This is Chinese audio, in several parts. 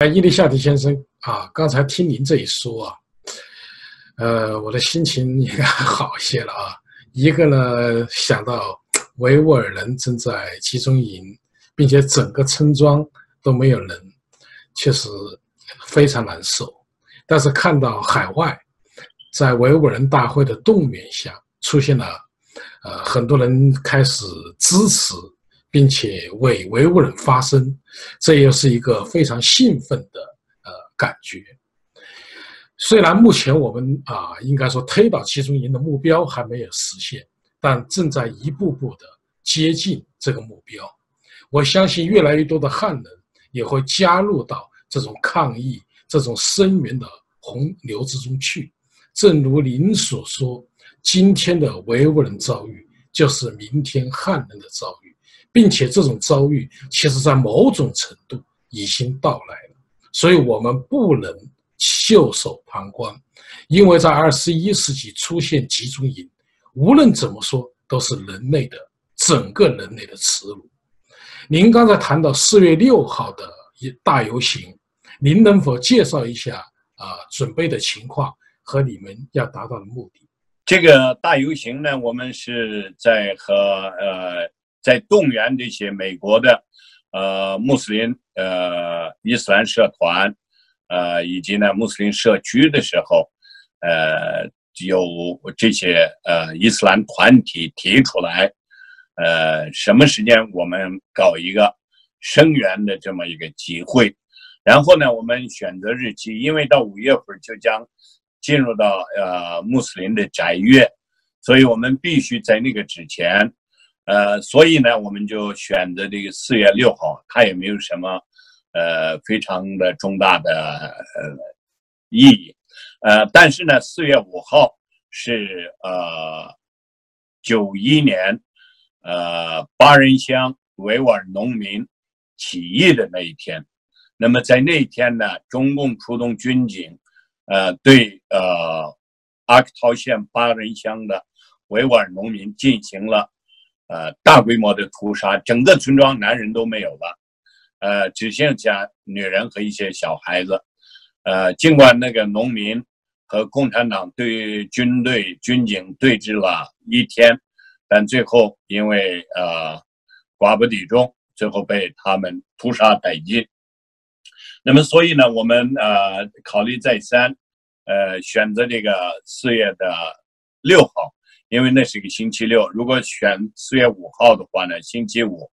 哎，伊丽夏提先生啊，刚才听您这一说啊，呃，我的心情应该好一些了啊。一个呢，想到维吾尔人正在集中营，并且整个村庄都没有人，确实非常难受。但是看到海外在维吾尔人大会的动员下，出现了呃很多人开始支持。并且为维吾尔发声，这又是一个非常兴奋的呃感觉。虽然目前我们啊，应该说推倒集中营的目标还没有实现，但正在一步步的接近这个目标。我相信越来越多的汉人也会加入到这种抗议、这种声援的洪流之中去。正如您所说，今天的维吾尔人遭遇，就是明天汉人的遭遇。并且这种遭遇，其实在某种程度已经到来了，所以我们不能袖手旁观，因为在二十一世纪出现集中营，无论怎么说都是人类的整个人类的耻辱。您刚才谈到四月六号的一大游行，您能否介绍一下啊准备的情况和你们要达到的目的？这个大游行呢，我们是在和呃。在动员这些美国的，呃，穆斯林呃伊斯兰社团，呃，以及呢穆斯林社区的时候，呃，有这些呃伊斯兰团体提出来，呃，什么时间我们搞一个声援的这么一个集会，然后呢，我们选择日期，因为到五月份就将进入到呃穆斯林的斋月，所以我们必须在那个之前。呃，所以呢，我们就选择这个四月六号，它也没有什么，呃，非常的重大的呃意义，呃，但是呢，四月五号是呃九一年，呃八人乡维吾尔农民起义的那一天，那么在那一天呢，中共出动军警，呃，对呃阿克陶县八人乡的维吾尔农民进行了。呃，大规模的屠杀，整个村庄男人都没有了，呃，只剩下女人和一些小孩子。呃，尽管那个农民和共产党对军队军警对峙了一天，但最后因为呃寡不敌众，最后被他们屠杀殆尽。那么，所以呢，我们呃考虑再三，呃，选择这个四月的六号。因为那是一个星期六，如果选四月五号的话呢，星期五，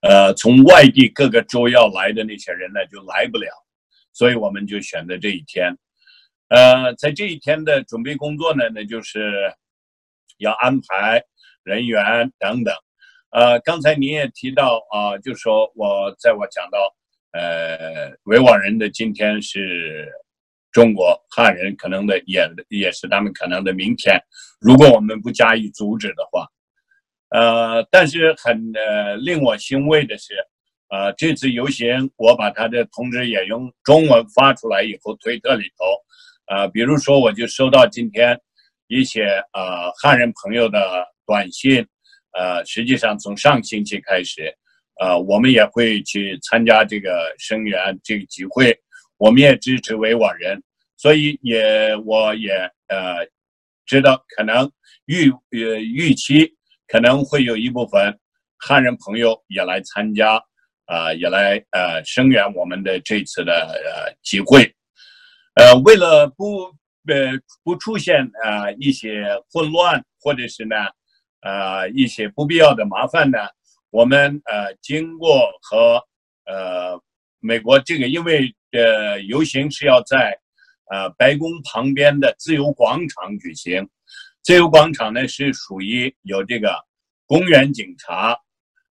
呃，从外地各个州要来的那些人呢就来不了，所以我们就选择这一天。呃，在这一天的准备工作呢，那就是要安排人员等等。呃，刚才您也提到啊，就说我在我讲到，呃，维吾尔人的今天是。中国汉人可能的也也是他们可能的明天，如果我们不加以阻止的话，呃，但是很呃令我欣慰的是，呃，这次游行我把他的通知也用中文发出来以后，推特里头，呃，比如说我就收到今天一些呃汉人朋友的短信，呃，实际上从上星期开始，呃，我们也会去参加这个声援这个集会。我们也支持维吾尔人，所以也我也呃知道可能预呃预期可能会有一部分汉人朋友也来参加啊，也来呃声援我们的这次的呃集会，呃为了不呃不出现啊一些混乱或者是呢呃一些不必要的麻烦呢，我们呃经过和呃美国这个因为。呃，游行是要在呃白宫旁边的自由广场举行。自由广场呢是属于有这个公园警察，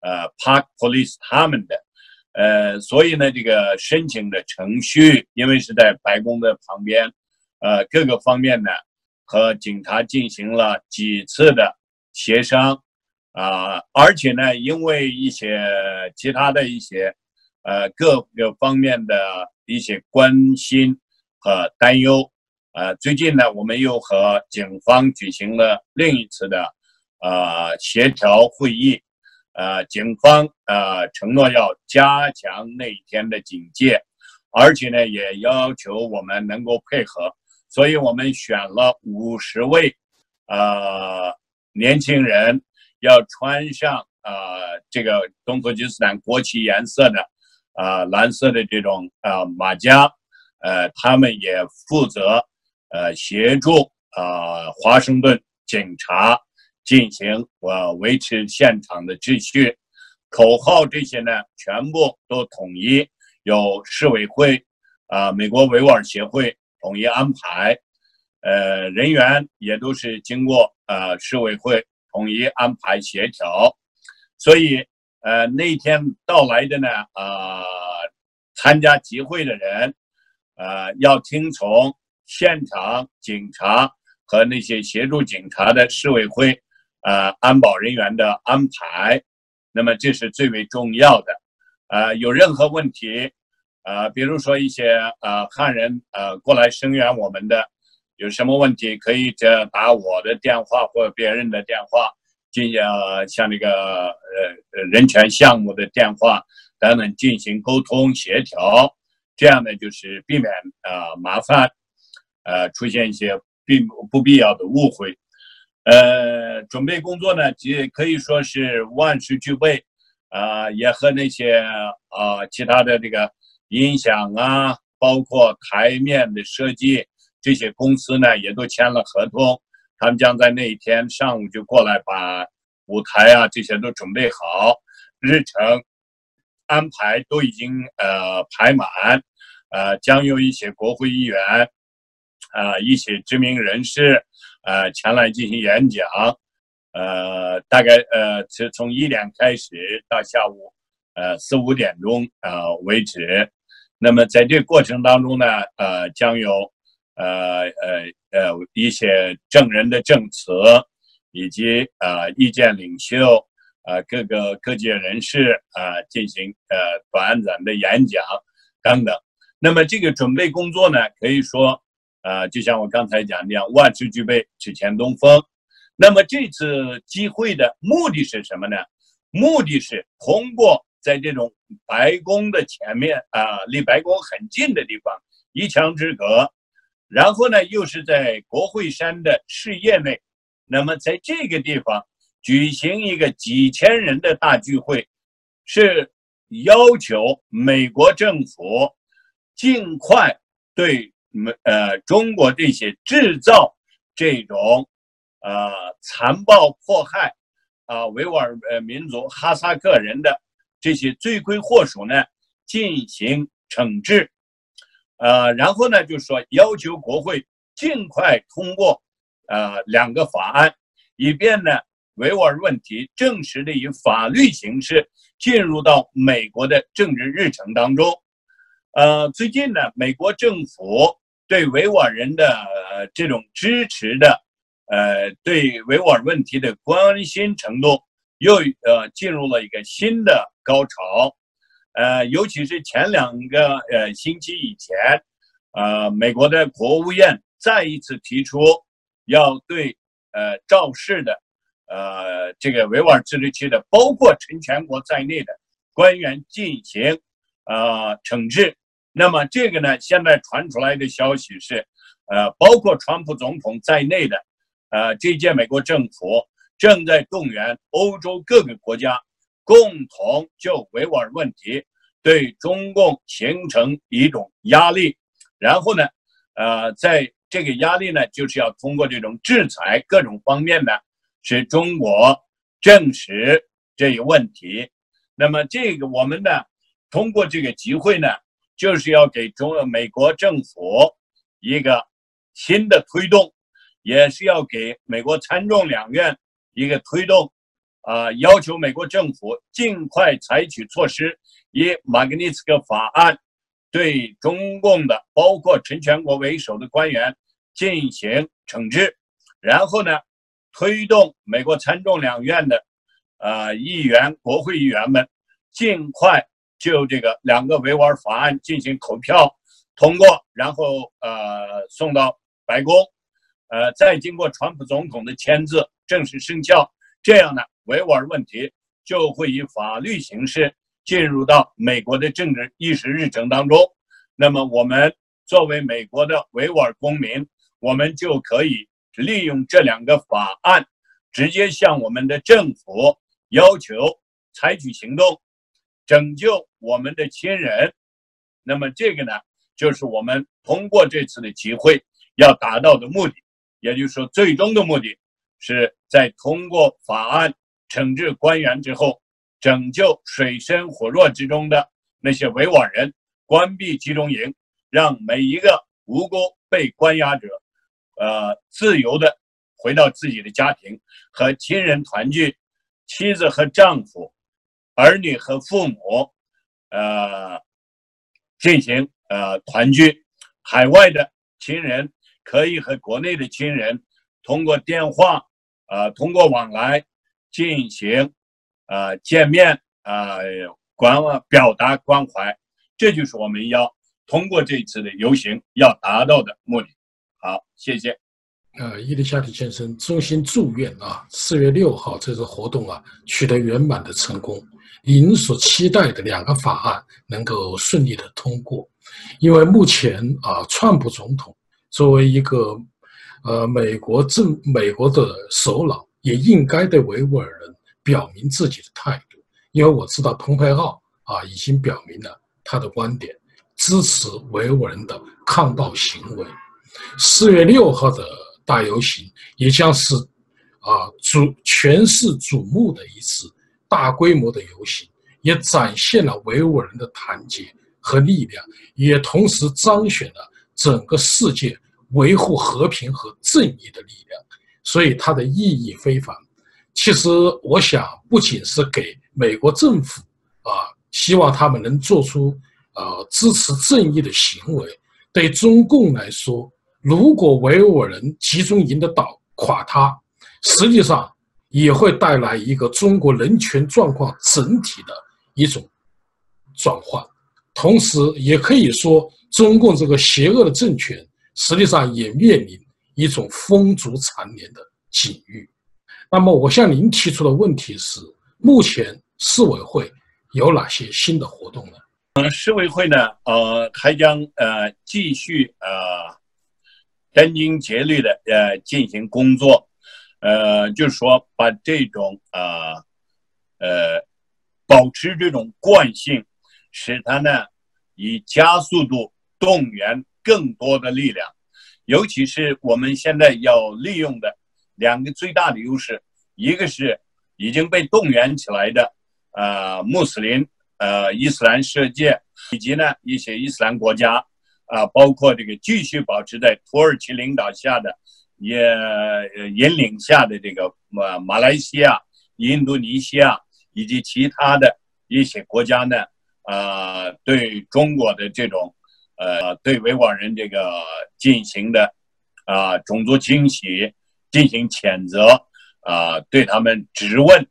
呃，Park Police 他们的，呃，所以呢，这个申请的程序，因为是在白宫的旁边，呃，各个方面呢和警察进行了几次的协商，啊，而且呢，因为一些其他的一些呃各个方面的。一些关心和担忧，呃，最近呢，我们又和警方举行了另一次的呃协调会议，呃，警方呃承诺要加强那一天的警戒，而且呢也要求我们能够配合，所以我们选了五十位，呃，年轻人要穿上呃这个东突厥斯坦国旗颜色的，啊蓝色的这种啊马甲，呃，他们也负责呃协助啊华盛顿警察进行呃维持现场的秩序。口号这些呢，全部都统一由市委会啊，美国维吾尔协会统一安排，呃，人员也都是经过呃市委会统一安排协调，所以呃那天到来的呢啊，参加集会的人，呃，要听从现场警察和那些协助警察的市委会呃安保人员的安排。那么这是最为重要的，呃，有任何问题，呃，比如说一些呃汉人呃过来声援我们的，有什么问题可以这打我的电话或别人的电话，进行像那个呃人权项目的电话等等进行沟通协调，这样呢就是避免啊麻烦，呃出现一些并不必要的误会。呃，准备工作呢，也可以说是万事俱备，啊，也和那些啊其他的这个音响啊，包括台面的设计这些公司呢，也都签了合同，他们将在那一天上午就过来把舞台啊这些都准备好，日程安排都已经呃排满，呃，将有一些国会议员，啊，一些知名人士。呃，前来进行演讲，呃，大概呃是从一点开始到下午，呃四五点钟呃为止。那么在这过程当中呢，呃，将有呃呃呃一些证人的证词，以及呃意见领袖，呃各个各界人士啊进行呃短暂的演讲等等。那么这个准备工作呢，可以说。啊，就像我刚才讲的样，万事俱备，只欠东风。那么这次机会的目的是什么呢？目的是通过在这种白宫的前面啊，离白宫很近的地方，一墙之隔，然后呢，又是在国会山的视野内，那么在这个地方举行一个几千人的大聚会，是要求美国政府尽快对。没呃，中国这些制造这种呃残暴迫害啊维吾尔呃民族哈萨克人的这些罪魁祸首呢进行惩治，呃，然后呢就是说要求国会尽快通过呃两个法案，以便呢维吾尔问题正式的以法律形式进入到美国的政治日程当中。呃，最近呢，美国政府。对维吾尔人的这种支持的，呃，对维吾尔问题的关心程度又呃进入了一个新的高潮，呃，尤其是前两个呃星期以前，呃，美国的国务院再一次提出要对呃肇事的呃这个维吾尔自治区的，包括陈全国在内的官员进行呃惩治。那么这个呢，现在传出来的消息是，呃，包括川普总统在内的，呃，这届美国政府正在动员欧洲各个国家，共同就维吾尔问题对中共形成一种压力，然后呢，呃，在这个压力呢，就是要通过这种制裁各种方面呢，使中国证实这一问题。那么这个我们呢，通过这个机会呢。就是要给中美国政府一个新的推动，也是要给美国参众两院一个推动，啊，要求美国政府尽快采取措施，以马格尼茨克法案对中共的包括陈全国为首的官员进行惩治，然后呢，推动美国参众两院的呃议员、国会议员们尽快。就这个两个维吾尔法案进行投票通过，然后呃送到白宫，呃再经过川普总统的签字正式生效，这样呢维吾尔问题就会以法律形式进入到美国的政治议事日程当中。那么我们作为美国的维吾尔公民，我们就可以利用这两个法案，直接向我们的政府要求采取行动，拯救我们的亲人。那么这个呢，就是我们通过这次的集会要达到的目的，也就是说，最终的目的是在通过法案惩治官员之后，拯救水深火热之中的那些维吾尔人，关闭集中营，让每一个无辜被关押者，呃，自由的回到自己的家庭和亲人团聚，妻子和丈夫，儿女和父母，呃。进行呃团聚，海外的亲人可以和国内的亲人通过电话啊，通过往来进行啊见面啊关表达关怀，这就是我们要通过这次的游行要达到的目的。好，谢谢。呃，伊丽莎提先生衷心祝愿啊，四月六号这次活动啊取得圆满的成功。您所期待的两个法案能够顺利的通过，因为目前啊，川普总统作为一个呃美国政美国的首脑，也应该对维吾尔人表明自己的态度。因为我知道蓬佩奥啊已经表明了他的观点，支持维吾尔人的抗暴行为。四月六号的大游行也将是啊瞩全市瞩目的一次。大规模的游行也展现了维吾尔人的团结和力量，也同时彰显了整个世界维护和平和正义的力量，所以它的意义非凡。其实，我想不仅是给美国政府啊，希望他们能做出呃支持正义的行为。对中共来说，如果维吾尔人集中营的倒垮塌，实际上。也会带来一个中国人权状况整体的一种转换，同时也可以说，中共这个邪恶的政权实际上也面临一种风烛残年的境遇。那么，我向您提出的问题是：目前市委会有哪些新的活动呢？呃，市委会呢，呃，还将呃继续呃殚精竭虑的呃进行工作。呃，就是说，把这种啊，呃，保持这种惯性，使它呢以加速度动员更多的力量，尤其是我们现在要利用的两个最大的优势，一个是已经被动员起来的呃穆斯林呃伊斯兰世界，以及呢一些伊斯兰国家啊，包括这个继续保持在土耳其领导下的。也引领下的这个马马来西亚、印度尼西亚以及其他的一些国家呢，啊，对中国的这种，呃，对维吾尔人这个进行的啊种族清洗进行谴责啊，对他们质问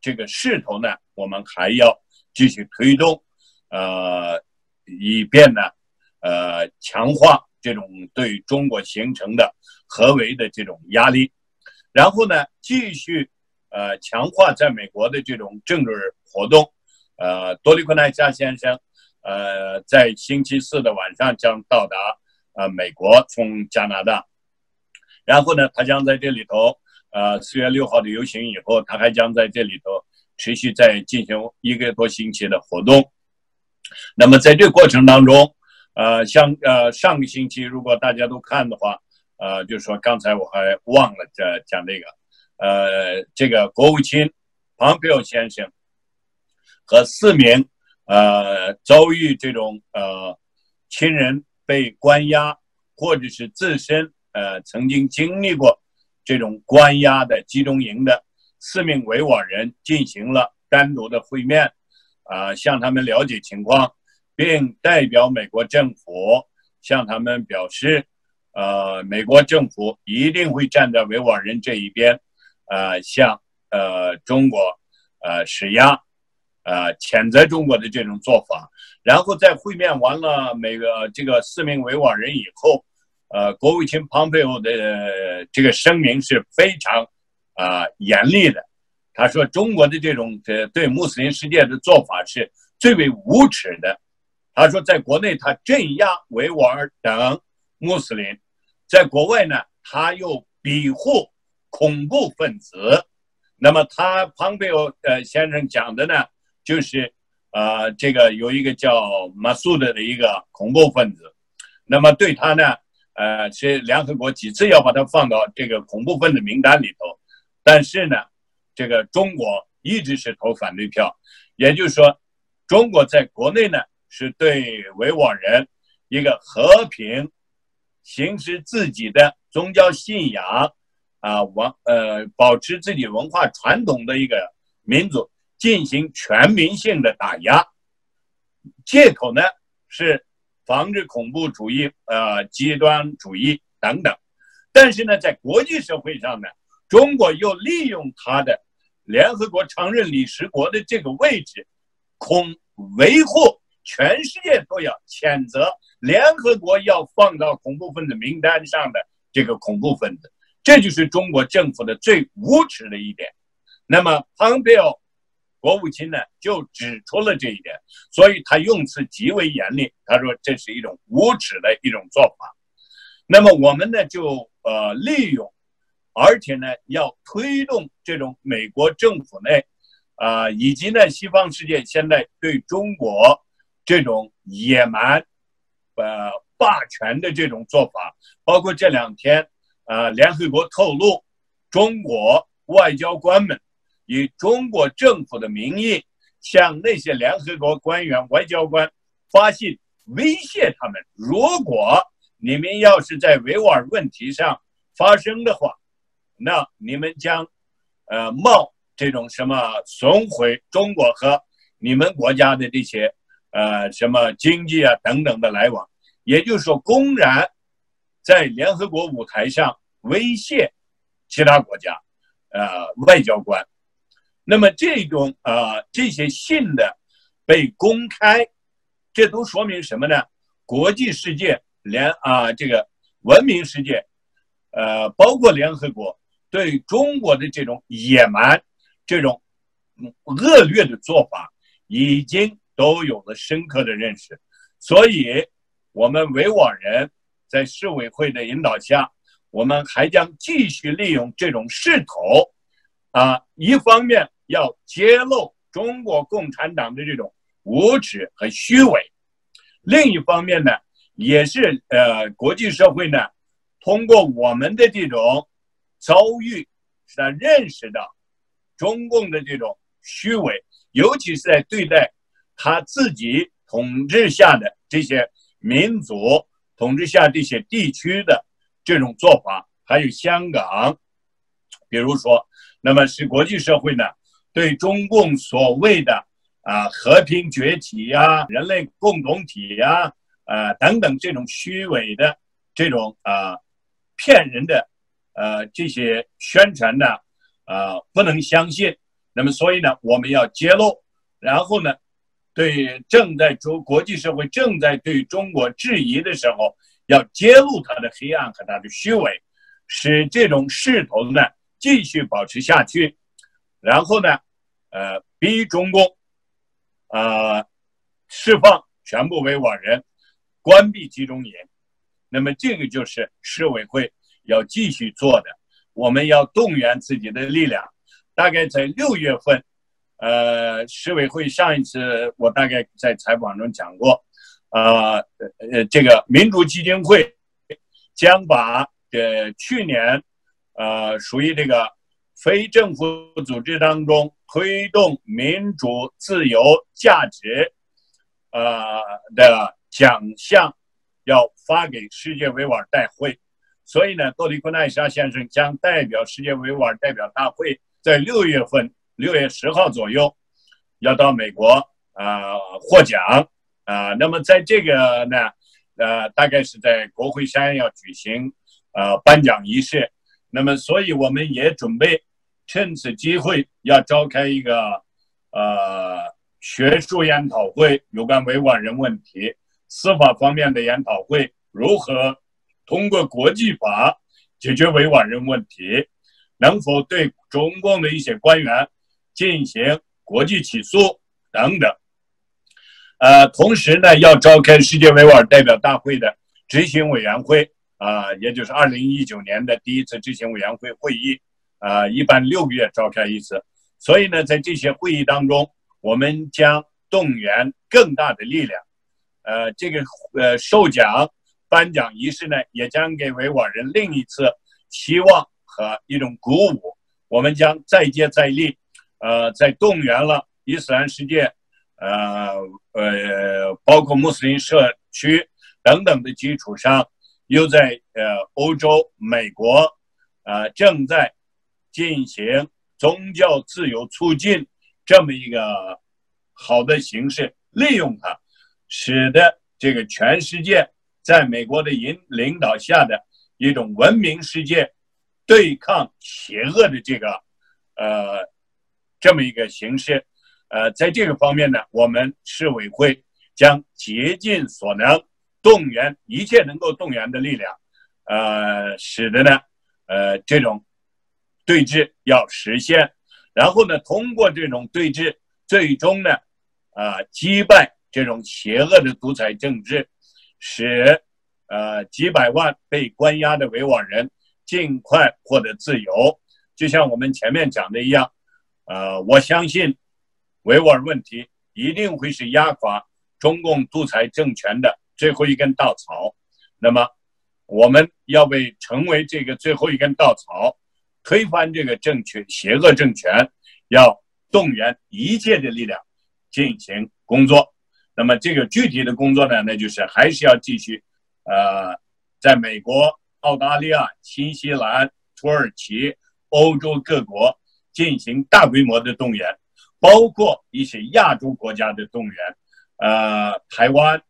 这个势头呢，我们还要继续推动，呃，以便呢，呃，强化这种对中国形成的。合围的这种压力，然后呢，继续呃强化在美国的这种政治活动。呃，多利昆奈加先生呃在星期四的晚上将到达呃美国，从加拿大。然后呢，他将在这里头呃四月六号的游行以后，他还将在这里头持续在进行一个多星期的活动。那么在这过程当中，呃，像呃上个星期如果大家都看的话。呃，就是说，刚才我还忘了讲讲这个，呃，这个国务卿庞培奥先生和四名呃遭遇这种呃亲人被关押，或者是自身呃曾经经历过这种关押的集中营的四名维吾尔人进行了单独的会面，啊，向他们了解情况，并代表美国政府向他们表示。呃，美国政府一定会站在维吾尔人这一边，呃，向呃中国呃施压，呃谴责中国的这种做法。然后在会面完了每个这个四名维吾尔人以后，呃，国务卿蓬佩奥的这个声明是非常啊严厉的。他说中国的这种呃对穆斯林世界的做法是最为无耻的，他说，在国内他镇压维吾尔等穆斯林，在国外呢，他又庇护恐怖分子。那么他庞培欧呃先生讲的呢，就是呃这个有一个叫马苏德的一个恐怖分子，那么对他呢，呃是联合国几次要把他放到这个恐怖分子名单里头，但是呢，这个中国一直是投反对票，也就是说，中国在国内呢是对维吾尔人一个和平行使自己的宗教信仰。啊，文呃，保持自己文化传统的一个民族进行全民性的打压，借口呢是防止恐怖主义、呃极端主义等等。但是呢，在国际社会上呢，中国又利用它的联合国常任理事国的这个位置，恐维护全世界都要谴责联合国要放到恐怖分子名单上的这个恐怖分子。这就是中国政府的最无耻的一点，那么蓬佩奥国务卿呢就指出了这一点，所以他用词极为严厉。他说这是一种无耻的一种做法。那么我们呢就呃利用，而且呢要推动这种美国政府内啊以及呢西方世界现在对中国这种野蛮呃霸权的这种做法，包括这两天。呃，联合国透露，中国外交官们以中国政府的名义向那些联合国官员、外交官发信，威胁他们：如果你们要是在维吾尔问题上发生的话，那你们将呃冒这种什么损毁中国和你们国家的这些呃什么经济啊等等的来往，也就是说，公然。在联合国舞台上威胁其他国家，呃，外交官。那么这种呃这些信的被公开，这都说明什么呢？国际世界联啊这个文明世界，呃，包括联合国对中国的这种野蛮、这种恶劣的做法，已经都有了深刻的认识。所以，我们维吾尔人。在市委会的引导下，我们还将继续利用这种势头，啊，一方面要揭露中国共产党的这种无耻和虚伪，另一方面呢，也是呃，国际社会呢，通过我们的这种遭遇，是认识到中共的这种虚伪，尤其是在对待他自己统治下的这些民族。统治下这些地区的这种做法，还有香港，比如说，那么是国际社会呢对中共所谓的啊和平崛起呀、人类共同体呀、呃等等这种虚伪的这种啊骗人的呃这些宣传呢，呃不能相信。那么所以呢，我们要揭露，然后呢。对正在中国际社会正在对中国质疑的时候，要揭露他的黑暗和他的虚伪，使这种势头呢继续保持下去，然后呢，呃，逼中共，呃，释放全部维吾尔人，关闭集中营。那么这个就是市委会要继续做的，我们要动员自己的力量，大概在六月份。呃，市委会上一次我大概在采访中讲过，呃呃，这个民主基金会将把呃去年呃属于这个非政府组织当中推动民主自由价值呃的奖项要发给世界维吾尔大会，所以呢，多里库奈沙先生将代表世界维吾尔代表大会在六月份。六月十号左右，要到美国啊获奖啊。那么在这个呢，呃，大概是在国会山要举行呃颁奖仪式。那么，所以我们也准备趁此机会要召开一个呃学术研讨会，有关维吾尔人问题、司法方面的研讨会，如何通过国际法解决维吾尔人问题，能否对中共的一些官员。进行国际起诉等等，呃，同时呢，要召开世界维吾尔代表大会的执行委员会啊，也就是二零一九年的第一次执行委员会会议啊，一般六个月召开一次。所以呢，在这些会议当中，我们将动员更大的力量。呃，这个呃授奖颁奖仪式呢，也将给维吾尔人另一次希望和一种鼓舞。我们将再接再厉，呃，在动员了伊斯兰世界。呃呃，包括穆斯林社区等等的基础上，又在呃欧洲、美国，呃正在进行宗教自由促进这么一个好的形式，利用它，使得这个全世界在美国的引领导下的一种文明世界对抗邪恶的这个呃这么一个形式。呃，在这个方面呢，我们市委会将竭尽所能，动员一切能够动员的力量，呃，使得呢，呃，这种对峙要实现，然后呢，通过这种对峙，最终呢，啊，击败这种邪恶的独裁政治，使呃几百万被关押的维吾尔人尽快获得自由。就像我们前面讲的一样，呃，我相信。维吾尔问题一定会是压垮中共独裁政权的最后一根稻草。那么，我们要为成为这个最后一根稻草，推翻这个政权邪恶政权，要动员一切的力量进行工作。那么，这个具体的工作呢，那就是还是要继续，呃，在美国、澳大利亚、新西兰、土耳其、欧洲各国进行大规模的动员。包括一些亚洲国家的动员，呃，台湾、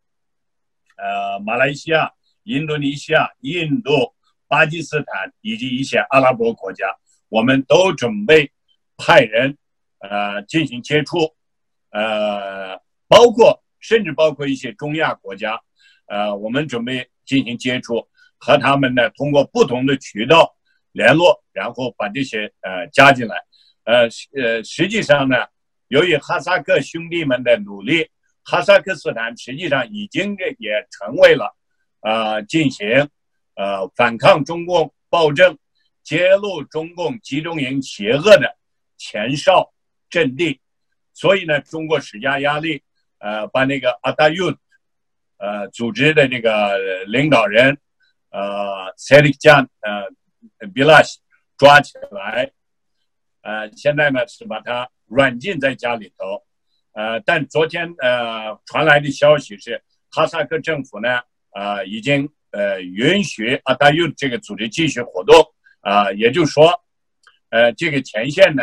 呃，马来西亚、印度尼西亚、印度、巴基斯坦以及一些阿拉伯国家，我们都准备派人，呃，进行接触，呃，包括甚至包括一些中亚国家，呃，我们准备进行接触，和他们呢通过不同的渠道联络，然后把这些呃加进来，呃呃，实际上呢。由于哈萨克兄弟们的努力，哈萨克斯坦实际上已经也成为了，呃，进行，呃，反抗中共暴政、揭露中共集中营邪恶的前哨阵地。所以呢，中国施加压力，呃，把那个阿达尤，呃，组织的这个领导人，呃，塞利加，呃，比拉什抓起来，呃，现在呢是把他。软禁在家里头，呃，但昨天呃传来的消息是，哈萨克政府呢，呃，已经呃允许阿达又这个组织继续活动，啊，也就是说，呃，这个前线呢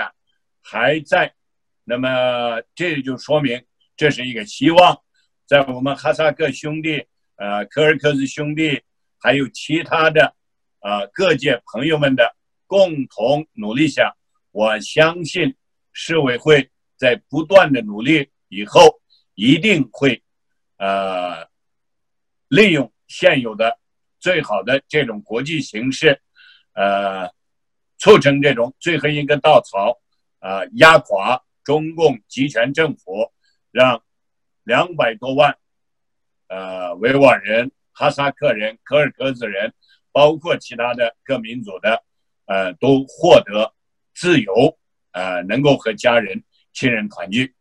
还在，那么这就说明这是一个希望，在我们哈萨克兄弟、呃柯尔克孜兄弟还有其他的啊各界朋友们的共同努力下，我相信。市委会在不断的努力以后，一定会，呃，利用现有的最好的这种国际形势，呃，促成这种最后一根稻草，啊，压垮中共集权政府，让两百多万，呃，维吾尔人、哈萨克人、柯尔克孜人，包括其他的各民族的，呃，都获得自由。呃，能够和家人、亲人团聚。